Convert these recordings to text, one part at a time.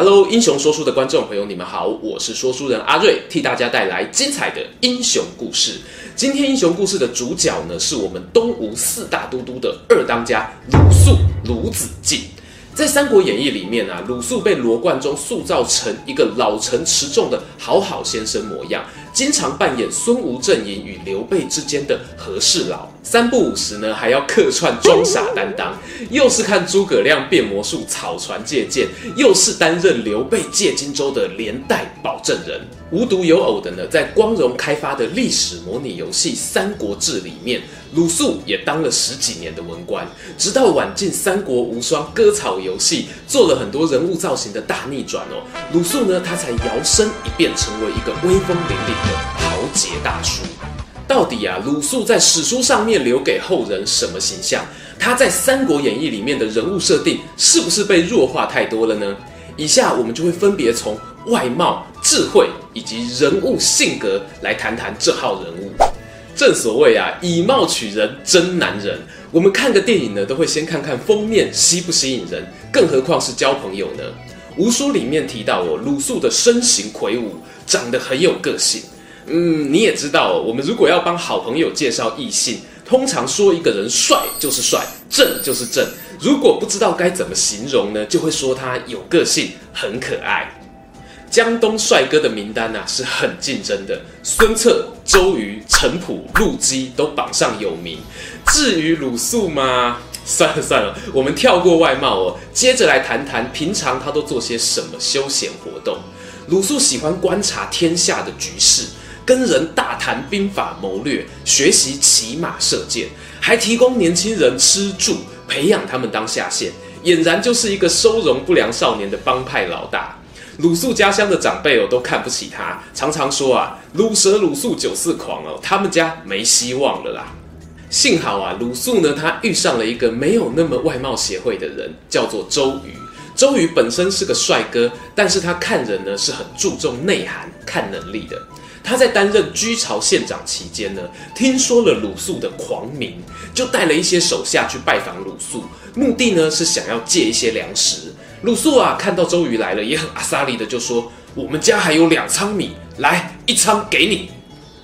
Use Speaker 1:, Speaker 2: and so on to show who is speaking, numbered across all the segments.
Speaker 1: Hello，英雄说书的观众朋友，你们好，我是说书人阿瑞，替大家带来精彩的英雄故事。今天英雄故事的主角呢，是我们东吴四大都督的二当家鲁肃鲁子敬。在《三国演义》里面啊，鲁肃被罗贯中塑造成一个老成持重的好好先生模样，经常扮演孙吴阵营与刘备之间的和事佬。三不五时呢，还要客串装傻担当，又是看诸葛亮变魔术、草船借箭，又是担任刘备借荆州的连带保证人。无独有偶的呢，在光荣开发的历史模拟游戏《三国志》里面，鲁肃也当了十几年的文官，直到晚近《三国无双》割草游戏做了很多人物造型的大逆转哦，鲁肃呢，他才摇身一变成为一个威风凛凛的豪杰大叔。到底啊，鲁肃在史书上面留给后人什么形象？他在《三国演义》里面的人物设定是不是被弱化太多了呢？以下我们就会分别从外貌、智慧以及人物性格来谈谈这号人物。正所谓啊，以貌取人真难人。我们看个电影呢，都会先看看封面吸不吸引人，更何况是交朋友呢？吴书里面提到哦，鲁肃的身形魁梧，长得很有个性。嗯，你也知道哦，我们如果要帮好朋友介绍异性，通常说一个人帅就是帅，正就是正。如果不知道该怎么形容呢，就会说他有个性，很可爱。江东帅哥的名单啊是很竞争的，孙策、周瑜、陈普、陆机都榜上有名。至于鲁肃嘛，算了算了，我们跳过外貌哦，接着来谈谈平常他都做些什么休闲活动。鲁肃喜欢观察天下的局势。跟人大谈兵法谋略，学习骑马射箭，还提供年轻人吃住，培养他们当下线，俨然就是一个收容不良少年的帮派老大。鲁肃家乡的长辈哦都看不起他，常常说啊，鲁蛇鲁肃九四狂哦，他们家没希望了啦。幸好啊，鲁肃呢，他遇上了一个没有那么外貌协会的人，叫做周瑜。周瑜本身是个帅哥，但是他看人呢是很注重内涵、看能力的。他在担任居巢县长期间呢，听说了鲁肃的狂名，就带了一些手下去拜访鲁肃，目的呢是想要借一些粮食。鲁肃啊，看到周瑜来了，也很阿萨利的就说：“我们家还有两仓米，来一仓给你。”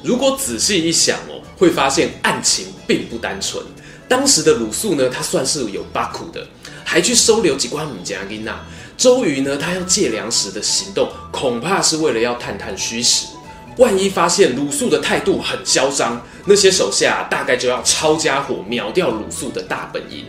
Speaker 1: 如果仔细一想哦，会发现案情并不单纯。当时的鲁肃呢，他算是有八苦的，还去收留几关母家囡娜。周瑜呢，他要借粮食的行动，恐怕是为了要探探虚实。万一发现鲁肃的态度很嚣张，那些手下大概就要抄家伙秒掉鲁肃的大本营。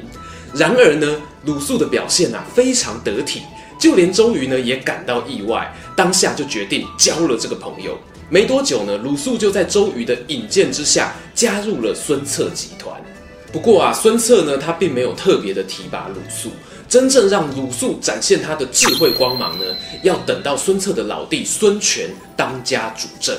Speaker 1: 然而呢，鲁肃的表现啊非常得体，就连周瑜呢也感到意外，当下就决定交了这个朋友。没多久呢，鲁肃就在周瑜的引荐之下加入了孙策集团。不过啊，孙策呢他并没有特别的提拔鲁肃。真正让鲁肃展现他的智慧光芒呢，要等到孙策的老弟孙权当家主政。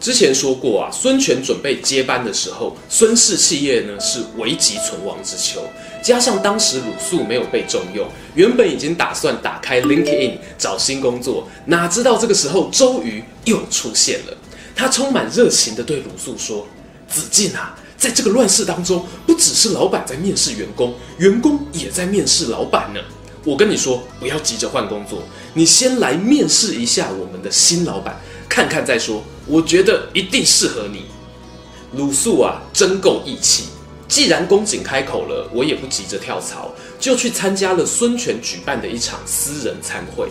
Speaker 1: 之前说过啊，孙权准备接班的时候，孙氏企业呢是危急存亡之秋，加上当时鲁肃没有被重用，原本已经打算打开 LinkedIn 找新工作，哪知道这个时候周瑜又出现了，他充满热情地对鲁肃说：“子敬啊。”在这个乱世当中，不只是老板在面试员工，员工也在面试老板呢。我跟你说，不要急着换工作，你先来面试一下我们的新老板，看看再说。我觉得一定适合你。鲁肃啊，真够义气。既然公瑾开口了，我也不急着跳槽，就去参加了孙权举办的一场私人餐会。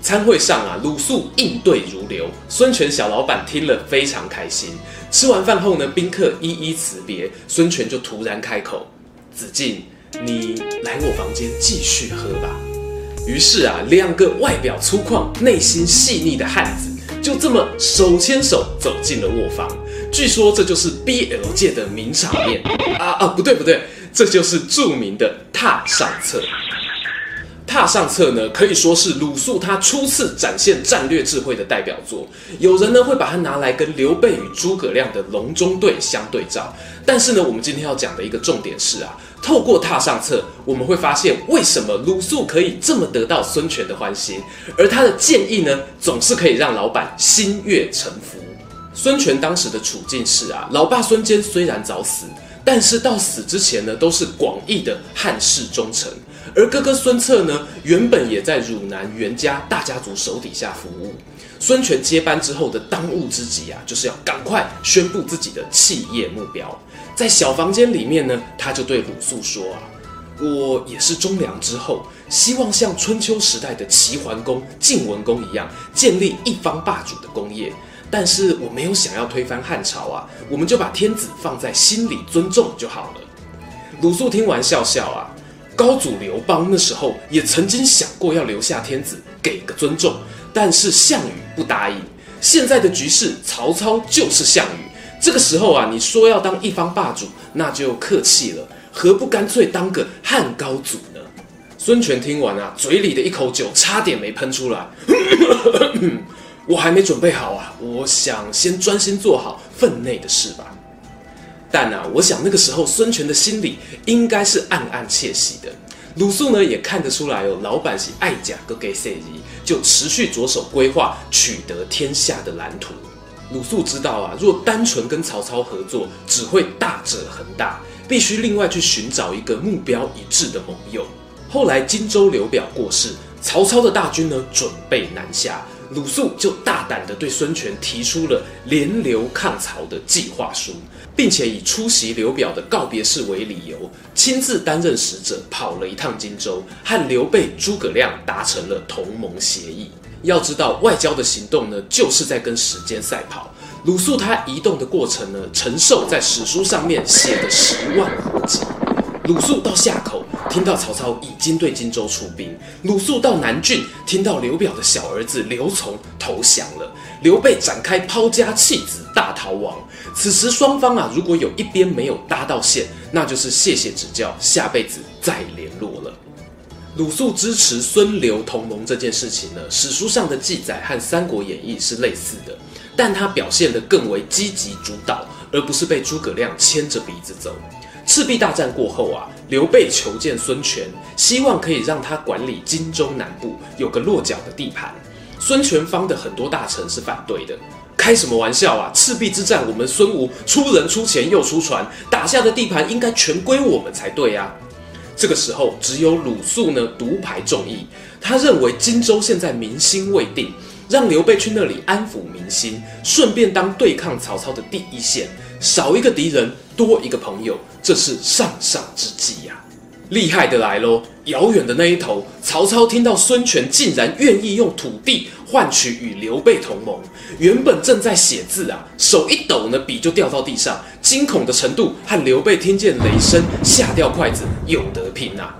Speaker 1: 餐会上啊，鲁肃应对如流，孙权小老板听了非常开心。吃完饭后呢，宾客一一辞别，孙权就突然开口：“子敬，你来我房间继续喝吧。”于是啊，两个外表粗犷、内心细腻的汉子就这么手牵手走进了卧房。据说这就是 BL 界的名场面啊啊！不对不对，这就是著名的踏上册。踏上策呢，可以说是鲁肃他初次展现战略智慧的代表作。有人呢会把它拿来跟刘备与诸葛亮的隆中对相对照。但是呢，我们今天要讲的一个重点是啊，透过踏上策，我们会发现为什么鲁肃可以这么得到孙权的欢心，而他的建议呢，总是可以让老板心悦诚服。孙权当时的处境是啊，老爸孙坚虽然早死，但是到死之前呢，都是广义的汉室忠臣，而哥哥孙策呢，原本也在汝南袁家大家族手底下服务。孙权接班之后的当务之急啊，就是要赶快宣布自己的企业目标。在小房间里面呢，他就对鲁肃说啊：“我也是忠良之后，希望像春秋时代的齐桓公、晋文公一样，建立一方霸主的功业。但是我没有想要推翻汉朝啊，我们就把天子放在心里尊重就好了。”鲁肃听完笑笑啊，高祖刘邦那时候也曾经想过要留下天子，给个尊重，但是项羽不答应。现在的局势，曹操就是项羽。这个时候啊，你说要当一方霸主，那就客气了，何不干脆当个汉高祖呢？孙权听完啊，嘴里的一口酒差点没喷出来。我还没准备好啊，我想先专心做好分内的事吧。但啊，我想那个时候孙权的心里应该是暗暗窃喜的。鲁肃呢也看得出来哦，老板是爱甲个给谁就持续着手规划取得天下的蓝图。鲁肃知道啊，若单纯跟曹操合作，只会大者恒大，必须另外去寻找一个目标一致的盟友。后来荆州刘表过世，曹操的大军呢准备南下，鲁肃就大胆地对孙权提出了联刘抗曹的计划书，并且以出席刘表的告别式为理由，亲自担任使者，跑了一趟荆州，和刘备、诸葛亮达成了同盟协议。要知道，外交的行动呢，就是在跟时间赛跑。鲁肃他移动的过程呢，陈寿在史书上面写的十万火急。鲁肃到夏口，听到曹操已经对荆州出兵；鲁肃到南郡，听到刘表的小儿子刘琮投降了。刘备展开抛家弃子大逃亡。此时双方啊，如果有一边没有搭到线，那就是谢谢指教，下辈子再联络了。鲁肃支持孙刘同盟这件事情呢，史书上的记载和《三国演义》是类似的，但他表现得更为积极主导，而不是被诸葛亮牵着鼻子走。赤壁大战过后啊，刘备求见孙权，希望可以让他管理荆州南部，有个落脚的地盘。孙权方的很多大臣是反对的，开什么玩笑啊！赤壁之战，我们孙吴出人出钱又出船，打下的地盘应该全归我们才对啊。这个时候，只有鲁肃呢独排众议。他认为荆州现在民心未定，让刘备去那里安抚民心，顺便当对抗曹操的第一线，少一个敌人，多一个朋友，这是上上之计呀、啊！厉害的来喽！遥远的那一头，曹操听到孙权竟然愿意用土地换取与刘备同盟，原本正在写字啊，手一抖呢，笔就掉到地上，惊恐的程度和刘备听见雷声吓掉筷子有得拼啊！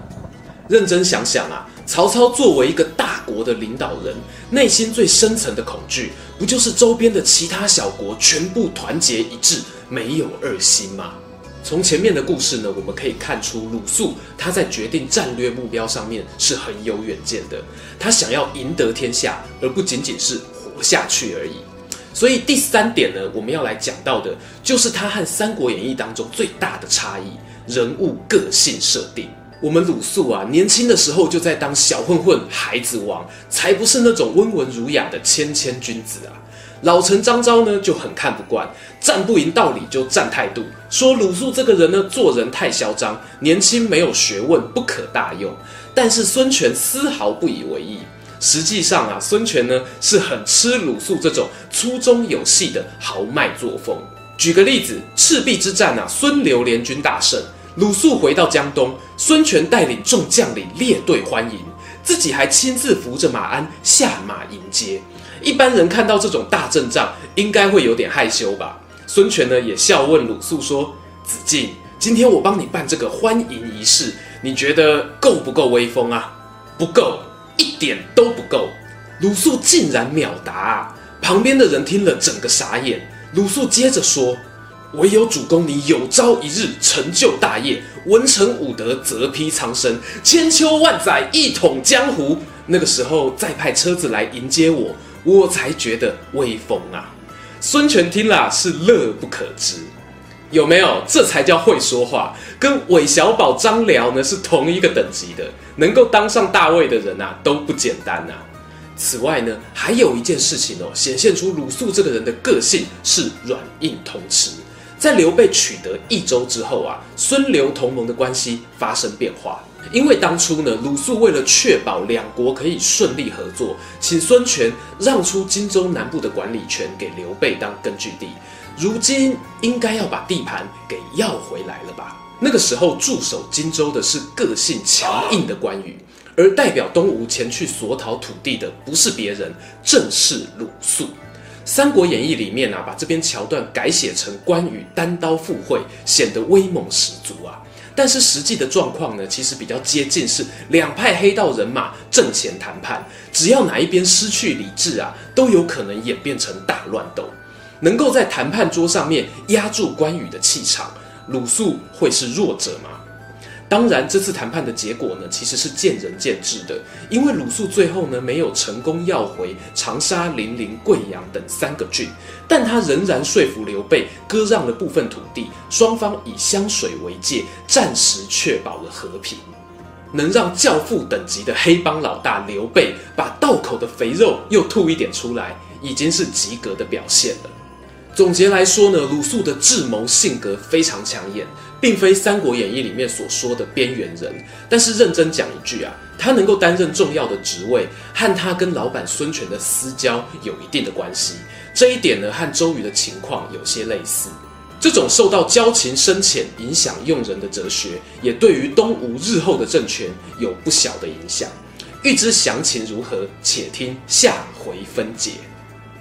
Speaker 1: 认真想想啊，曹操作为一个大国的领导人，内心最深层的恐惧，不就是周边的其他小国全部团结一致，没有二心吗？从前面的故事呢，我们可以看出鲁肃他在决定战略目标上面是很有远见的。他想要赢得天下，而不仅仅是活下去而已。所以第三点呢，我们要来讲到的就是他和《三国演义》当中最大的差异——人物个性设定。我们鲁肃啊，年轻的时候就在当小混混、孩子王，才不是那种温文儒雅的谦谦君子啊。老臣张昭呢就很看不惯，战不赢道理就战态度，说鲁肃这个人呢做人太嚣张，年轻没有学问，不可大用。但是孙权丝毫不以为意。实际上啊，孙权呢是很吃鲁肃这种粗中有细的豪迈作风。举个例子，赤壁之战啊，孙刘联军大胜，鲁肃回到江东，孙权带领众将领列队欢迎，自己还亲自扶着马鞍下马迎接。一般人看到这种大阵仗，应该会有点害羞吧？孙权呢也笑问鲁肃说：“子敬，今天我帮你办这个欢迎仪式，你觉得够不够威风啊？”“不够，一点都不够。”鲁肃竟然秒答！旁边的人听了整个傻眼。鲁肃接着说：“唯有主公你有朝一日成就大业，文成武德，泽披苍生，千秋万载一统江湖，那个时候再派车子来迎接我。”我才觉得威风啊！孙权听了是乐不可支。有没有？这才叫会说话，跟韦小宝、张辽呢是同一个等级的，能够当上大位的人啊都不简单啊。此外呢，还有一件事情哦，显现出鲁肃这个人的个性是软硬通吃。在刘备取得益州之后啊，孙刘同盟的关系发生变化。因为当初呢，鲁肃为了确保两国可以顺利合作，请孙权让出荆州南部的管理权给刘备当根据地。如今应该要把地盘给要回来了吧？那个时候驻守荆州的是个性强硬的关羽。而代表东吴前去索讨土地的不是别人，正是鲁肃。《三国演义》里面啊，把这边桥段改写成关羽单刀赴会，显得威猛十足啊。但是实际的状况呢，其实比较接近是两派黑道人马阵前谈判，只要哪一边失去理智啊，都有可能演变成大乱斗。能够在谈判桌上面压住关羽的气场，鲁肃会是弱者吗？当然，这次谈判的结果呢，其实是见仁见智的。因为鲁肃最后呢，没有成功要回长沙、零陵、贵阳等三个郡，但他仍然说服刘备割让了部分土地，双方以湘水为界，暂时确保了和平。能让教父等级的黑帮老大刘备把道口的肥肉又吐一点出来，已经是及格的表现了。总结来说呢，鲁肃的智谋性格非常抢眼。并非《三国演义》里面所说的边缘人，但是认真讲一句啊，他能够担任重要的职位，和他跟老板孙权的私交有一定的关系。这一点呢，和周瑜的情况有些类似。这种受到交情深浅影响用人的哲学，也对于东吴日后的政权有不小的影响。欲知详情如何，且听下回分解。